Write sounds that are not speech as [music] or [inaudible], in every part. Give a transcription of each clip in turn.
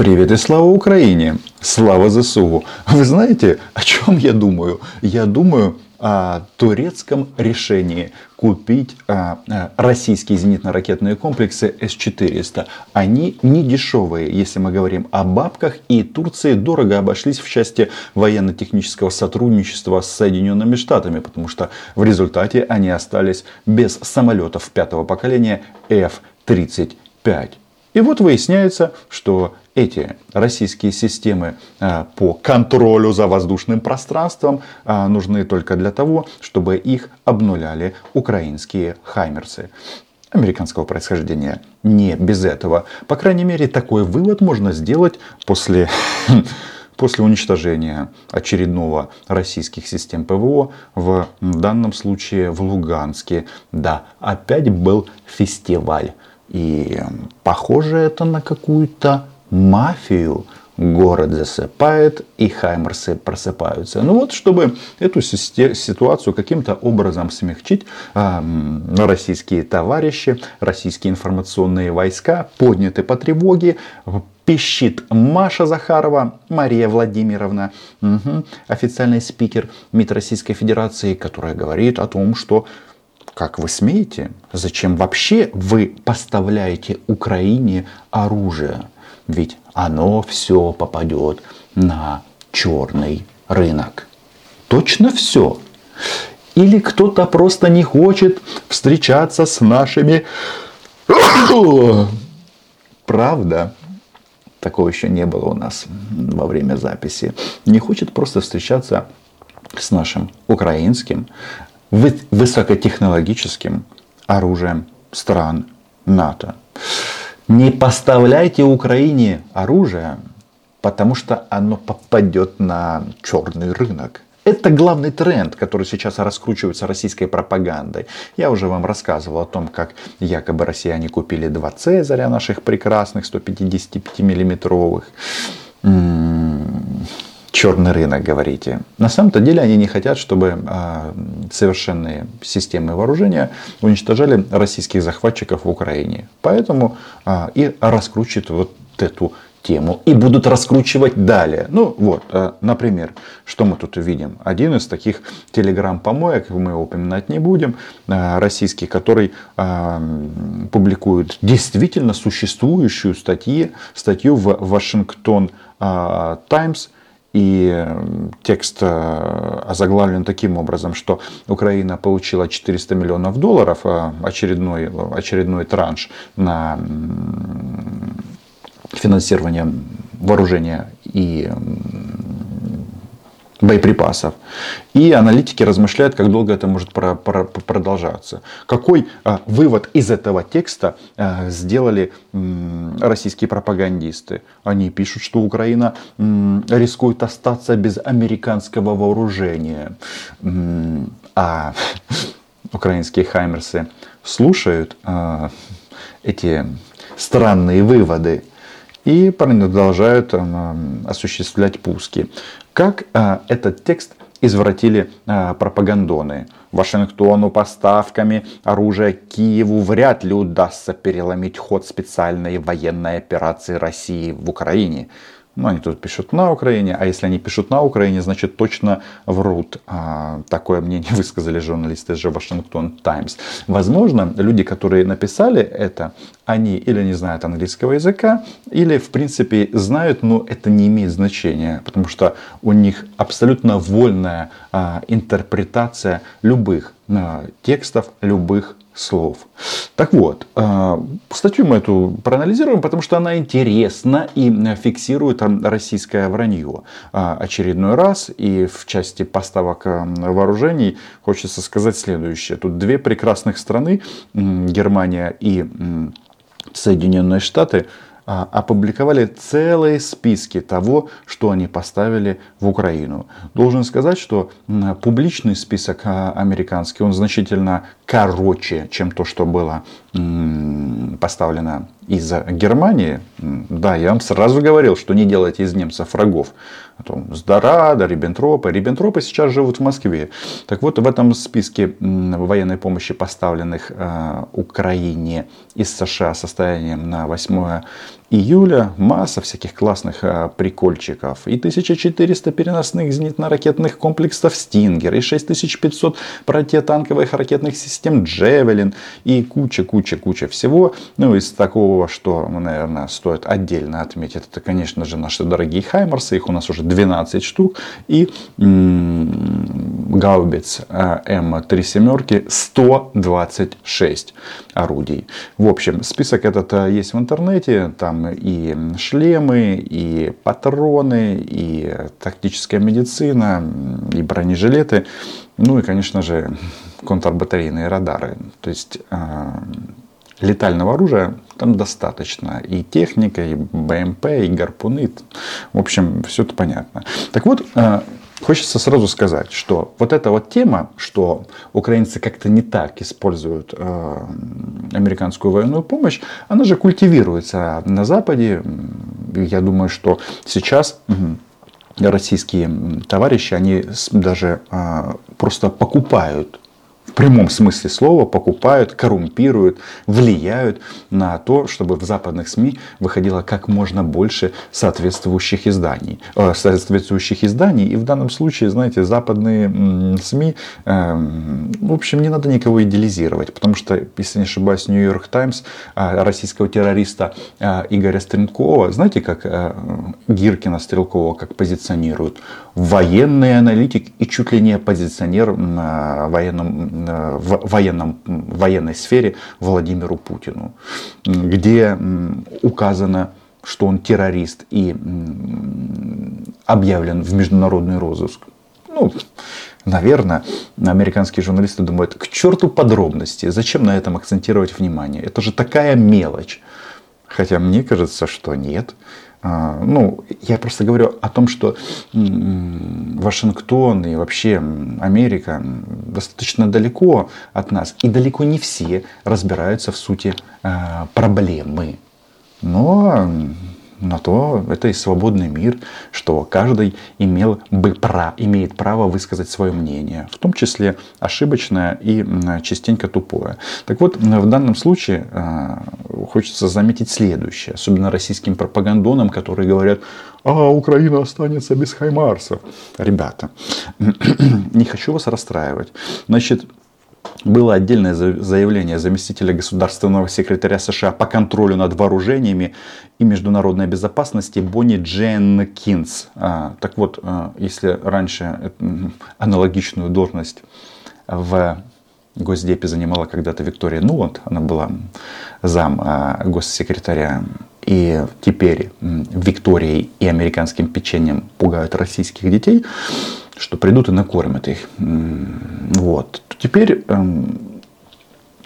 Привет и слава Украине! Слава ЗСУ! Вы знаете, о чем я думаю? Я думаю о турецком решении купить а, а, российские зенитно-ракетные комплексы С-400. Они не дешевые, если мы говорим о бабках, и Турции дорого обошлись в части военно-технического сотрудничества с Соединенными Штатами, потому что в результате они остались без самолетов пятого поколения F-35. И вот выясняется, что эти российские системы а, по контролю за воздушным пространством а, нужны только для того, чтобы их обнуляли украинские хаймерсы американского происхождения. Не без этого. По крайней мере, такой вывод можно сделать после, [laughs] после уничтожения очередного российских систем ПВО, в данном случае в Луганске. Да, опять был фестиваль. И похоже это на какую-то мафию. Город засыпает и хаймерсы просыпаются. Ну вот, чтобы эту ситуацию каким-то образом смягчить, российские товарищи, российские информационные войска подняты по тревоге, пищит Маша Захарова, Мария Владимировна, угу, официальный спикер МИД Российской Федерации, которая говорит о том, что как вы смеете? Зачем вообще вы поставляете Украине оружие? Ведь оно все попадет на черный рынок. Точно все. Или кто-то просто не хочет встречаться с нашими... [coughs] Правда? Такого еще не было у нас во время записи. Не хочет просто встречаться с нашим украинским высокотехнологическим оружием стран НАТО. Не поставляйте Украине оружие, потому что оно попадет на черный рынок. Это главный тренд, который сейчас раскручивается российской пропагандой. Я уже вам рассказывал о том, как якобы россияне купили два Цезаря наших прекрасных 155 миллиметровых черный рынок, говорите. На самом-то деле они не хотят, чтобы э, совершенные системы вооружения уничтожали российских захватчиков в Украине. Поэтому э, и раскручивают вот эту тему и будут раскручивать далее. Ну вот, э, например, что мы тут увидим? Один из таких телеграм-помоек, мы его упоминать не будем, российский, который публикует действительно существующую статью, статью в Вашингтон Таймс, и текст э, озаглавлен таким образом, что Украина получила 400 миллионов долларов, э, очередной, очередной транш на финансирование вооружения и боеприпасов. И аналитики размышляют, как долго это может продолжаться. Какой а, вывод из этого текста а, сделали российские пропагандисты? Они пишут, что Украина рискует остаться без американского вооружения. А [laughs] украинские хаймерсы слушают а, эти странные выводы и продолжают осуществлять пуски. Как а, этот текст извратили а, пропагандоны. Вашингтону поставками оружия Киеву вряд ли удастся переломить ход специальной военной операции России в Украине. Ну, они тут пишут на Украине, а если они пишут на Украине, значит точно врут. А, такое мнение [laughs] высказали журналисты из Вашингтон Таймс. Возможно, люди, которые написали это, они или не знают английского языка, или в принципе знают, но это не имеет значения, потому что у них абсолютно вольная а, интерпретация любых а, текстов, любых слов. Так вот, э, статью мы эту проанализируем, потому что она интересна и фиксирует российское вранье. Э, очередной раз и в части поставок э, вооружений хочется сказать следующее. Тут две прекрасных страны, Германия и Соединенные Штаты, а, опубликовали целые списки того, что они поставили в Украину. Должен сказать, что публичный список а, американский, он значительно короче, чем то, что было поставлено из Германии. Да, я вам сразу говорил, что не делайте из немцев врагов. А Сдорада, Риббентропа. Риббентропы сейчас живут в Москве. Так вот, в этом списке военной помощи, поставленных Украине из США состоянием на 8 июля масса всяких классных а, прикольчиков. И 1400 переносных зенитно-ракетных комплексов «Стингер», и 6500 противотанковых ракетных систем «Джевелин», и куча-куча-куча всего. Ну, из такого, что, наверное, стоит отдельно отметить, это, конечно же, наши дорогие «Хаймарсы», их у нас уже 12 штук, и гаубиц а, М3 семерки 126 орудий. В общем, список этот а, есть в интернете, там и шлемы, и патроны, и тактическая медицина, и бронежилеты, ну и, конечно же, контрбатарейные радары. То есть а, летального оружия там достаточно. И техника, и БМП, и гарпуны. В общем, все это понятно. Так вот, а, Хочется сразу сказать, что вот эта вот тема, что украинцы как-то не так используют э, американскую военную помощь, она же культивируется на Западе. Я думаю, что сейчас российские товарищи, они даже э, просто покупают в прямом смысле слова покупают, коррумпируют, влияют на то, чтобы в западных СМИ выходило как можно больше соответствующих изданий. Э, соответствующих изданий. И в данном случае, знаете, западные СМИ, э, в общем, не надо никого идеализировать. Потому что, если не ошибаюсь, Нью-Йорк Таймс э, российского террориста э, Игоря Стрелкова, знаете, как Гиркина Стрелкова, как позиционируют? Военный аналитик и чуть ли не оппозиционер э, военном в военном, военной сфере Владимиру Путину, где указано, что он террорист и объявлен в международный розыск. Ну, наверное, американские журналисты думают, к черту подробности, зачем на этом акцентировать внимание? Это же такая мелочь. Хотя мне кажется, что нет. А, ну, я просто говорю о том, что Вашингтон и вообще Америка достаточно далеко от нас. И далеко не все разбираются в сути а, проблемы. Но на то это и свободный мир, что каждый имел бы право, имеет право высказать свое мнение, в том числе ошибочное и частенько тупое. Так вот, в данном случае а, хочется заметить следующее, особенно российским пропагандонам, которые говорят, а Украина останется без хаймарсов. Ребята, [clears throat] не хочу вас расстраивать. Значит, было отдельное заявление заместителя государственного секретаря США по контролю над вооружениями и международной безопасности Бонни Дженкинс. А, так вот, а, если раньше аналогичную должность в Госдепе занимала когда-то Виктория Нуланд, она была зам а, госсекретаря, и теперь Викторией и американским печеньем пугают российских детей, что придут и накормят их. Вот. Теперь эм,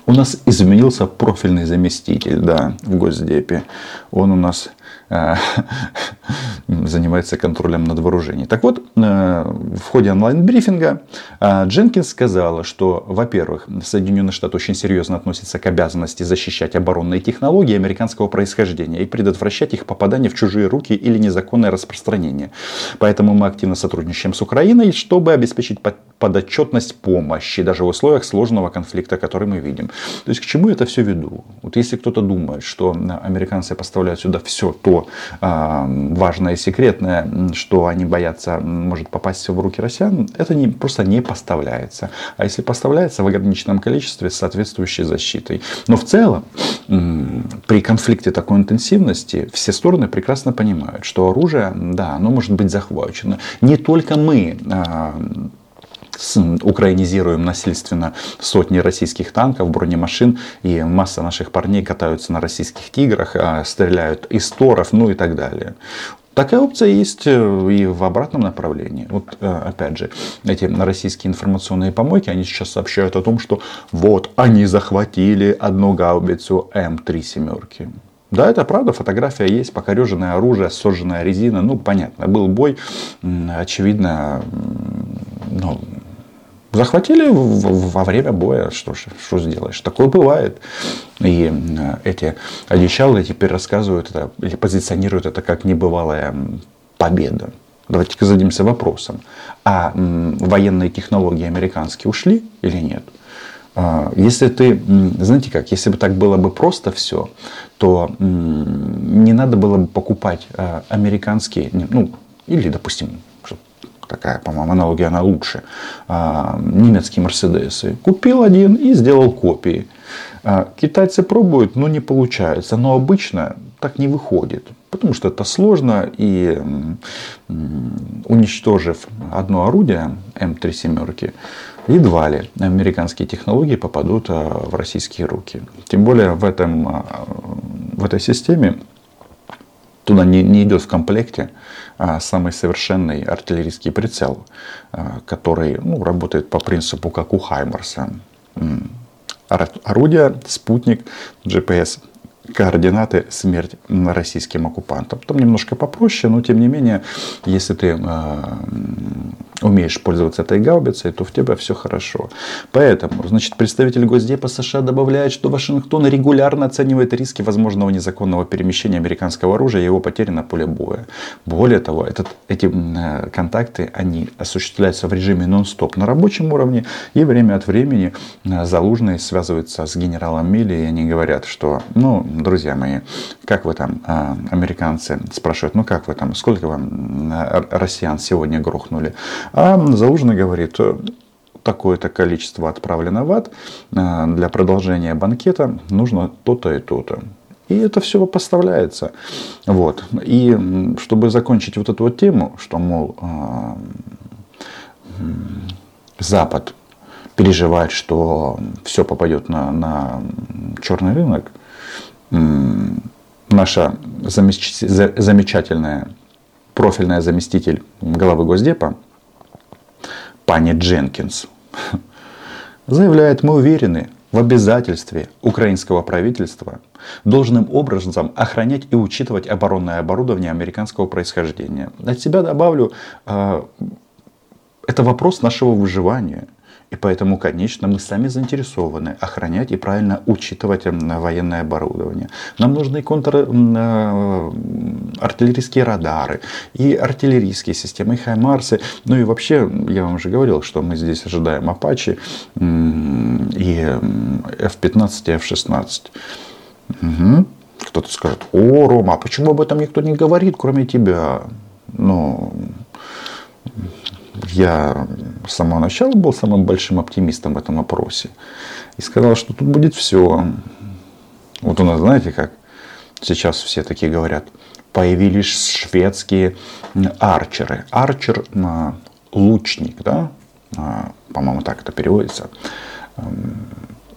у нас изменился профильный заместитель да, в Госдепе. Он у нас [laughs] занимается контролем над вооружением. Так вот, э, в ходе онлайн-брифинга э, Дженкинс сказала, что, во-первых, Соединенные Штаты очень серьезно относятся к обязанности защищать оборонные технологии американского происхождения и предотвращать их попадание в чужие руки или незаконное распространение. Поэтому мы активно сотрудничаем с Украиной, чтобы обеспечить подотчетность помощи, даже в условиях сложного конфликта, который мы видим. То есть, к чему это все веду? Вот если кто-то думает, что американцы поставляют сюда все то, а, важное и секретное, что они боятся, может попасть в руки россиян, это не, просто не поставляется. А если поставляется в ограниченном количестве с соответствующей защитой. Но в целом, при конфликте такой интенсивности, все стороны прекрасно понимают, что оружие, да, оно может быть захвачено. Не только мы а, украинизируем насильственно сотни российских танков, бронемашин, и масса наших парней катаются на российских тиграх, а, стреляют из торов, ну и так далее. Такая опция есть э, и в обратном направлении. Вот э, опять же, эти российские информационные помойки, они сейчас сообщают о том, что вот они захватили одну гаубицу М3 семерки. Да, это правда, фотография есть, покореженное оружие, сожженная резина, ну понятно, был бой, очевидно, ну, Захватили во время боя, что, что сделаешь, такое бывает. И э, эти одичалые теперь рассказывают это, или позиционируют это как небывалая победа. Давайте-ка зададимся вопросом, а военные технологии американские ушли или нет? А, если ты, знаете как, если бы так было бы просто все, то не надо было бы покупать а, американские, ну, или, допустим, такая, по-моему, аналогия, она лучше, а, немецкие Мерседесы. Купил один и сделал копии. Китайцы пробуют, но не получается. Но обычно так не выходит. Потому что это сложно. И уничтожив одно орудие М3 семерки, едва ли американские технологии попадут а, в российские руки. Тем более в, этом, а, в этой системе туда не, не идет в комплекте а, самый совершенный артиллерийский прицел, который ну, работает по принципу, как у Хаймарса. Орудие, спутник, GPS координаты смерть российским оккупантам. Там немножко попроще, но тем не менее, если ты умеешь пользоваться этой гаубицей, то в тебя все хорошо. Поэтому, значит, представитель Госдепа США добавляет, что Вашингтон регулярно оценивает риски возможного незаконного перемещения американского оружия и его потери на поле боя. Более того, этот, эти э, контакты, они осуществляются в режиме нон-стоп на рабочем уровне, и время от времени э, Залужный связывается с генералом Милли, и они говорят, что, ну, друзья мои, как вы там, э, американцы спрашивают, ну как вы там, сколько вам россиян сегодня грохнули? А Залужный говорит, такое-то количество отправлено в ад, э, для продолжения банкета нужно то-то и то-то. И это все поставляется. Вот. И чтобы закончить вот эту вот тему, что, мол, э, Запад переживает, что все попадет на, на черный рынок, наша замечательная профильная заместитель главы Госдепа пани Дженкинс заявляет, мы уверены в обязательстве украинского правительства должным образом охранять и учитывать оборонное оборудование американского происхождения. От себя добавлю, а, это вопрос нашего выживания. И поэтому, конечно, мы сами заинтересованы охранять и правильно учитывать военное оборудование. Нам нужны контр э, артиллерийские радары, и артиллерийские системы, и Хаймарсы. Ну и вообще, я вам уже говорил, что мы здесь ожидаем Апачи и F-15 и F-16. Угу. Кто-то скажет, о, Рома, а почему об этом никто не говорит, кроме тебя? Ну, я с самого начала был самым большим оптимистом в этом опросе. И сказал, что тут будет все. Вот у нас, знаете, как сейчас все такие говорят, появились шведские арчеры. Арчер – лучник, да? А, по-моему, так это переводится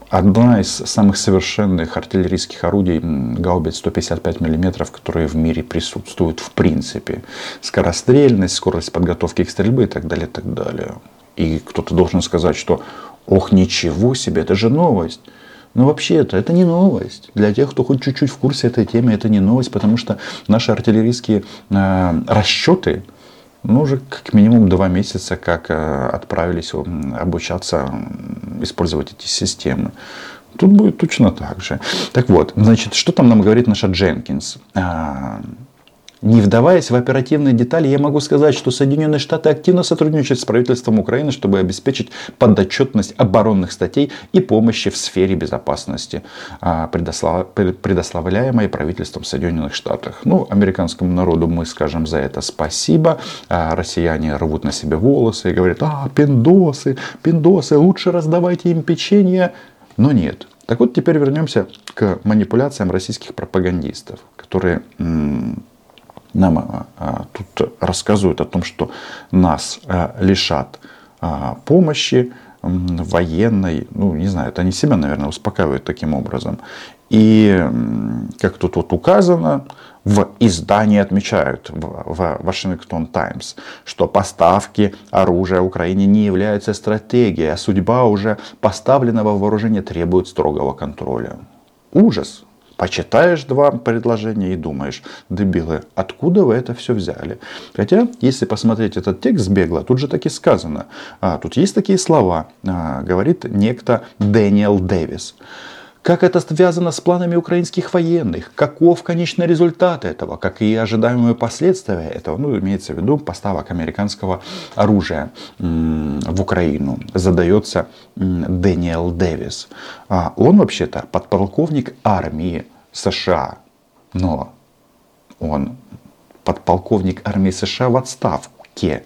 одна из самых совершенных артиллерийских орудий гаубиц 155 мм, которые в мире присутствуют в принципе. Скорострельность, скорость подготовки к стрельбе и так далее, и так далее. И кто-то должен сказать, что ох, ничего себе, это же новость. Но вообще это, не новость. Для тех, кто хоть чуть-чуть в курсе этой темы, это не новость, потому что наши артиллерийские э, расчеты, ну, уже как минимум два месяца как э, отправились обучаться использовать эти системы. Тут будет точно так же. Так вот, значит, что там нам говорит наша Дженкинс? Не вдаваясь в оперативные детали, я могу сказать, что Соединенные Штаты активно сотрудничают с правительством Украины, чтобы обеспечить подотчетность оборонных статей и помощи в сфере безопасности, а, предоставляемой правительством Соединенных Штатов. Ну, американскому народу мы скажем за это спасибо. А россияне рвут на себе волосы и говорят, а, пиндосы, пиндосы, лучше раздавайте им печенье. Но нет. Так вот, теперь вернемся к манипуляциям российских пропагандистов, которые нам а, а, тут рассказывают о том, что нас а, лишат помощи военной, ну не знаю, это они себя, наверное, успокаивают таким образом. И как тут вот указано, в издании отмечают в Вашингтон Таймс, что поставки оружия Украине не являются стратегией, а судьба уже поставленного вооружения требует строгого контроля. Ужас! Почитаешь два предложения и думаешь, дебилы, откуда вы это все взяли? Хотя, если посмотреть этот текст бегло, тут же таки сказано, а, тут есть такие слова, а, говорит некто Дэниел Дэвис. Как это связано с планами украинских военных, каков конечный результат этого, как и ожидаемые последствия этого, ну, имеется в виду поставок американского оружия в Украину, задается Дэниел Дэвис. А он вообще-то подполковник армии США, но он подполковник армии США в отставке.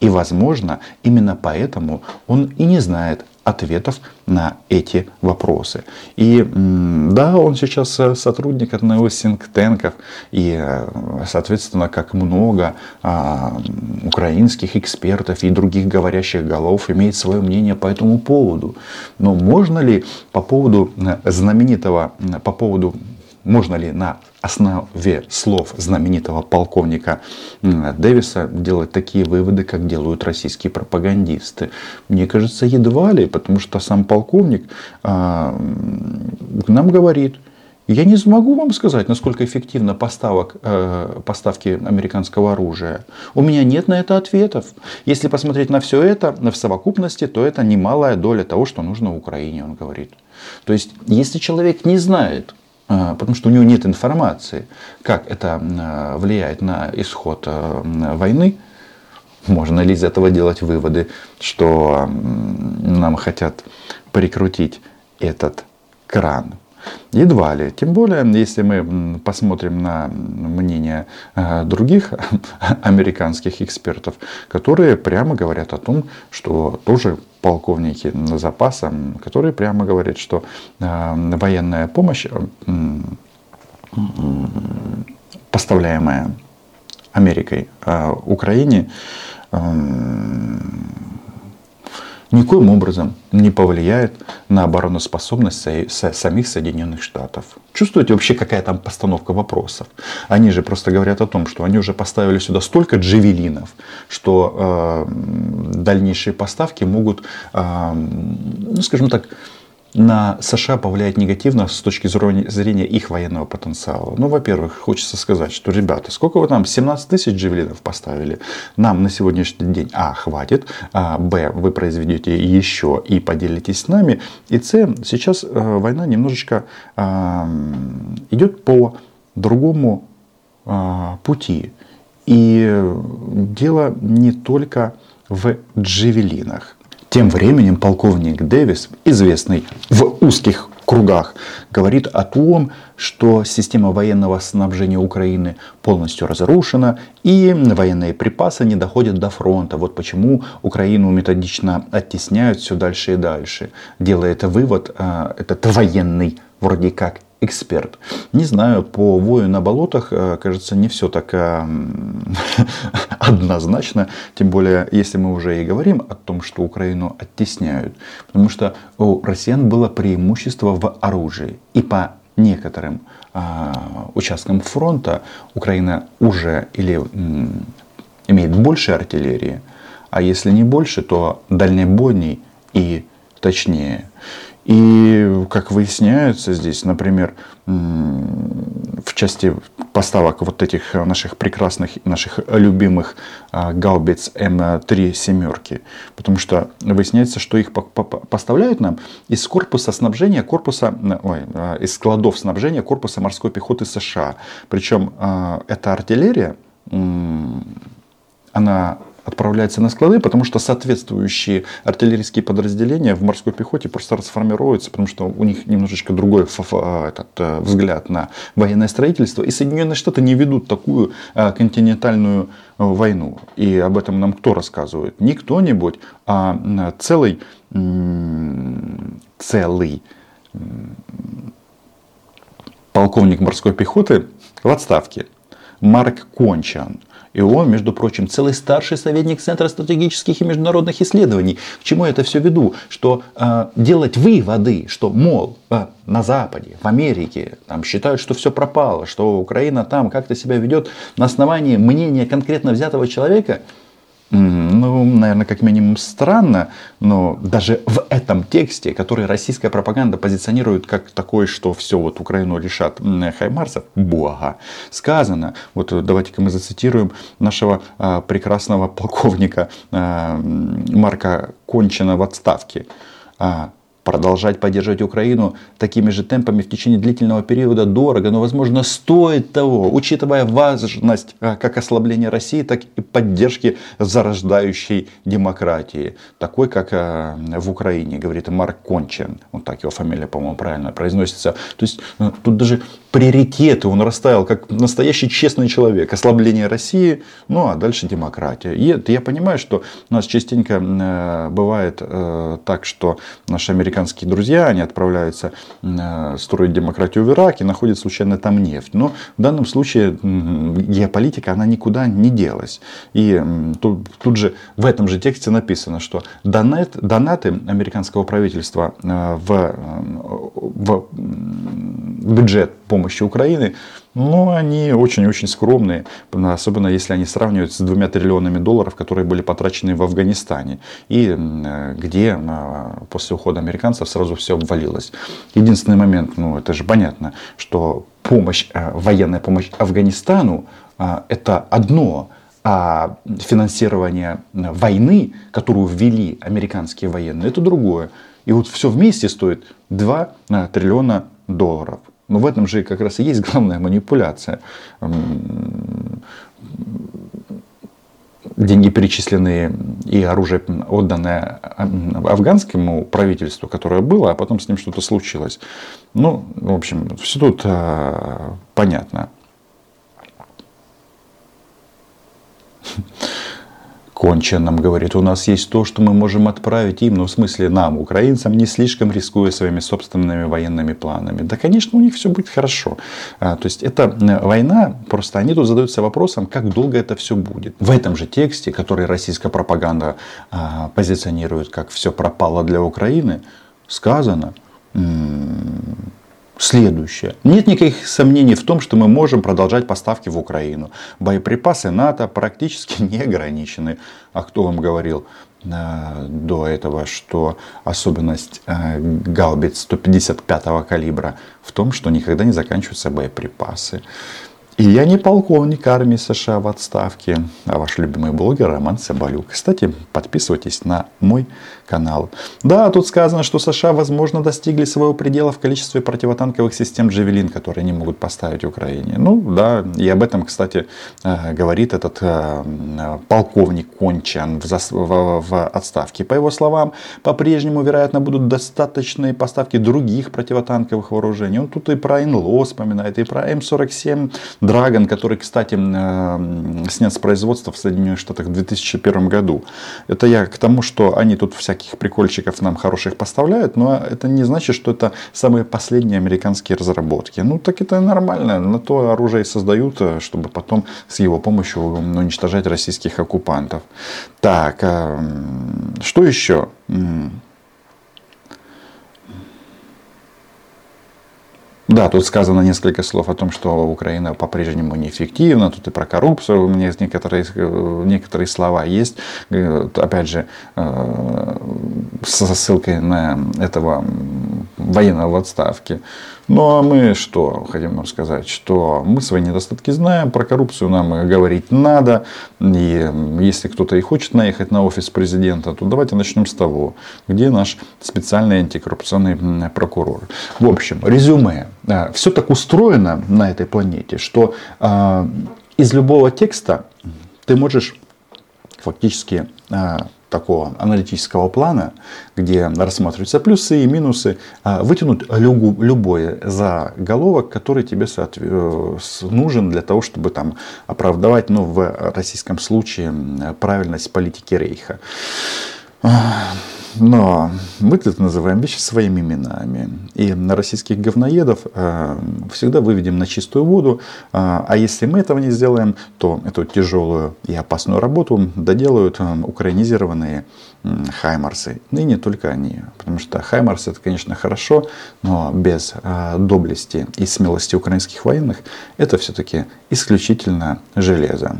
И, возможно, именно поэтому он и не знает ответов на эти вопросы. И да, он сейчас э, сотрудник одного из синктенков, и, э, соответственно, как много а, украинских экспертов и других говорящих голов имеет свое мнение по этому поводу. Но можно ли по поводу э, знаменитого, по поводу можно ли на основе слов знаменитого полковника Дэвиса делать такие выводы, как делают российские пропагандисты? Мне кажется, едва ли, потому что сам полковник а, нам говорит, я не смогу вам сказать, насколько эффективна поставок, э, поставки американского оружия. У меня нет на это ответов. Если посмотреть на все это в совокупности, то это немалая доля того, что нужно Украине, он говорит. То есть, если человек не знает, потому что у него нет информации, как это а, влияет на исход а, войны. Можно ли из этого делать выводы, что нам хотят прикрутить этот кран? Едва ли. Тем более, если мы посмотрим на мнение других [laughs] американских экспертов, которые прямо говорят о том, что тоже полковники запаса, которые прямо говорят, что э, военная помощь, э, поставляемая Америкой э, Украине, никоим образом не повлияет на обороноспособность самих Соединенных Штатов. Чувствуете вообще, какая там постановка вопросов? Они же просто говорят о том, что они уже поставили сюда столько джевелинов, что э, дальнейшие поставки могут, э, ну скажем так, на США повлияет негативно с точки зрения их военного потенциала. Ну, во-первых, хочется сказать, что, ребята, сколько вы там, 17 тысяч джевелинов поставили? Нам на сегодняшний день, а, хватит, а, б, вы произведете еще и поделитесь с нами, и с, сейчас а, война немножечко а, идет по другому а, пути. И дело не только в джевелинах. Тем временем полковник Дэвис, известный в узких кругах, говорит о том, что система военного снабжения Украины полностью разрушена и военные припасы не доходят до фронта. Вот почему Украину методично оттесняют все дальше и дальше. Делает вывод э, этот военный вроде как эксперт. Не знаю, по вою на болотах, э, кажется, не все так э, [laughs] однозначно. Тем более, если мы уже и говорим о том, что Украину оттесняют. Потому что у россиян было преимущество в оружии. И по некоторым а, участкам фронта Украина уже или имеет больше артиллерии, а если не больше, то дальнобойней и точнее. И, как выясняется здесь, например, в части поставок вот этих наших прекрасных, наших любимых а, гаубиц М3 семерки, потому что выясняется, что их поставляют нам из корпуса снабжения корпуса, ой, а, из складов снабжения корпуса морской пехоты США. Причем а, эта артиллерия, она отправляется на склады, потому что соответствующие артиллерийские подразделения в морской пехоте просто расформируются, потому что у них немножечко другой этот, э, взгляд на военное строительство. И Соединенные Штаты не ведут такую э, континентальную э, войну. И об этом нам кто рассказывает? Не кто-нибудь, а целый, целый полковник морской пехоты в отставке Марк Кончан – и он, между прочим, целый старший советник Центра стратегических и международных исследований. К чему я это все веду? Что э, делать выводы, что, мол, э, на Западе, в Америке, там считают, что все пропало, что Украина там как-то себя ведет на основании мнения конкретно взятого человека – ну, наверное, как минимум странно, но даже в этом тексте, который российская пропаганда позиционирует как такой, что все, вот Украину лишат хаймарсов, бога, сказано, вот давайте-ка мы зацитируем нашего а, прекрасного полковника а, Марка Кончина в отставке. А, продолжать поддерживать Украину такими же темпами в течение длительного периода дорого, но, возможно, стоит того, учитывая важность а, как ослабления России, так и поддержки зарождающей демократии, такой, как а, в Украине, говорит Марк Кончен, вот так его фамилия, по-моему, правильно произносится. То есть э, тут даже приоритеты он расставил как настоящий честный человек. Ослабление России, ну а дальше демократия. И я понимаю, что у нас частенько э, бывает э, так, что наши американские друзья, они отправляются э, строить демократию в Ираке, находят случайно там нефть. Но в данном случае геополитика, она никуда не делась. И тут, тут же в этом же тексте написано, что донат, донаты американского правительства в, в бюджет помощи Украины, ну, они очень-очень скромные, особенно если они сравнивают с двумя триллионами долларов, которые были потрачены в Афганистане, и где после ухода американцев сразу все обвалилось. Единственный момент, ну, это же понятно, что помощь, э, военная помощь Афганистану, э, это одно, а финансирование войны, которую ввели американские военные, это другое. И вот все вместе стоит 2 э, триллиона долларов. Но в этом же как раз и есть главная манипуляция. Деньги перечисленные и оружие отданное афганскому правительству, которое было, а потом с ним что-то случилось. Ну, в общем, все тут а, понятно. Конча нам говорит, у нас есть то, что мы можем отправить им, ну в смысле нам, украинцам, не слишком рискуя своими собственными военными планами. Да, конечно, у них все будет хорошо. А, то есть это э, война, просто они тут задаются вопросом, как долго это все будет. В этом же тексте, который российская пропаганда а, позиционирует как все пропало для Украины, сказано, следующее. Нет никаких сомнений в том, что мы можем продолжать поставки в Украину. Боеприпасы НАТО практически [laughs] не ограничены. А кто вам говорил э, до этого, что особенность э, гаубиц 155 калибра в том, что никогда не заканчиваются боеприпасы. И я не полковник армии США в отставке, а ваш любимый блогер Роман Соболюк. Кстати, подписывайтесь на мой канал. Да, тут сказано, что США, возможно, достигли своего предела в количестве противотанковых систем «Джавелин», которые они могут поставить Украине. Ну, да, и об этом, кстати, э, говорит этот э, полковник Кончан в отставке. По его словам, по-прежнему, вероятно, будут достаточные поставки других противотанковых вооружений. Он тут и про НЛО вспоминает, и про М47 Драгон, который, кстати, э, снят с производства в Соединенных Штатах в 2001 году. Это я к тому, что они тут всяких прикольчиков нам хороших поставляют, но это не значит, что это самые последние американские разработки. Ну, так это нормально. На то оружие создают, э, чтобы потом с его помощью уничтожать российских оккупантов. Так, э, что еще? Да, тут сказано несколько слов о том, что Украина по-прежнему неэффективна. Тут и про коррупцию у меня некоторые, некоторые слова есть. Э, опять же, э, со ссылкой на этого военного в отставке. Ну а мы что хотим вам сказать, что мы свои недостатки знаем, про коррупцию нам говорить надо. И если кто-то и хочет наехать на офис президента, то давайте начнем с того, где наш специальный антикоррупционный прокурор. В общем, резюме. А, Все так устроено на этой планете, что а, из любого текста ты можешь фактически а, такого аналитического плана, где рассматриваются плюсы и минусы, а, вытянуть любой заголовок, который тебе э, нужен для того, чтобы там оправдывать, ну, в российском случае, правильность политики Рейха. Но мы тут называем вещи своими именами. И на российских говноедов э, всегда выведем на чистую воду. А, а если мы этого не сделаем, то эту тяжелую и опасную работу доделают э, украинизированные хаймарсы. И не только они. Потому что хаймарс это, конечно, хорошо, но без э, доблести и смелости украинских военных это все-таки исключительно железо.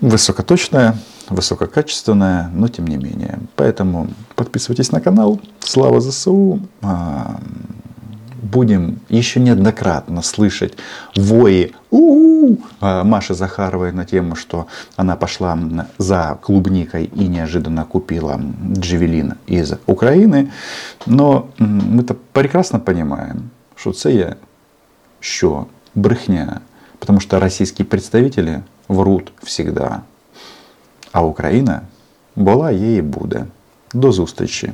Высокоточное, высококачественная, но тем не менее. Поэтому подписывайтесь на канал. Слава ЗСУ. А, будем еще неоднократно слышать вои у Маши Захаровой на тему, что она пошла за клубникой и неожиданно купила джевелин из Украины. Но мы-то прекрасно понимаем, що це є що? Брехня. Потому что российские представители врут всегда. А Украина була є і буде. До зустрічі!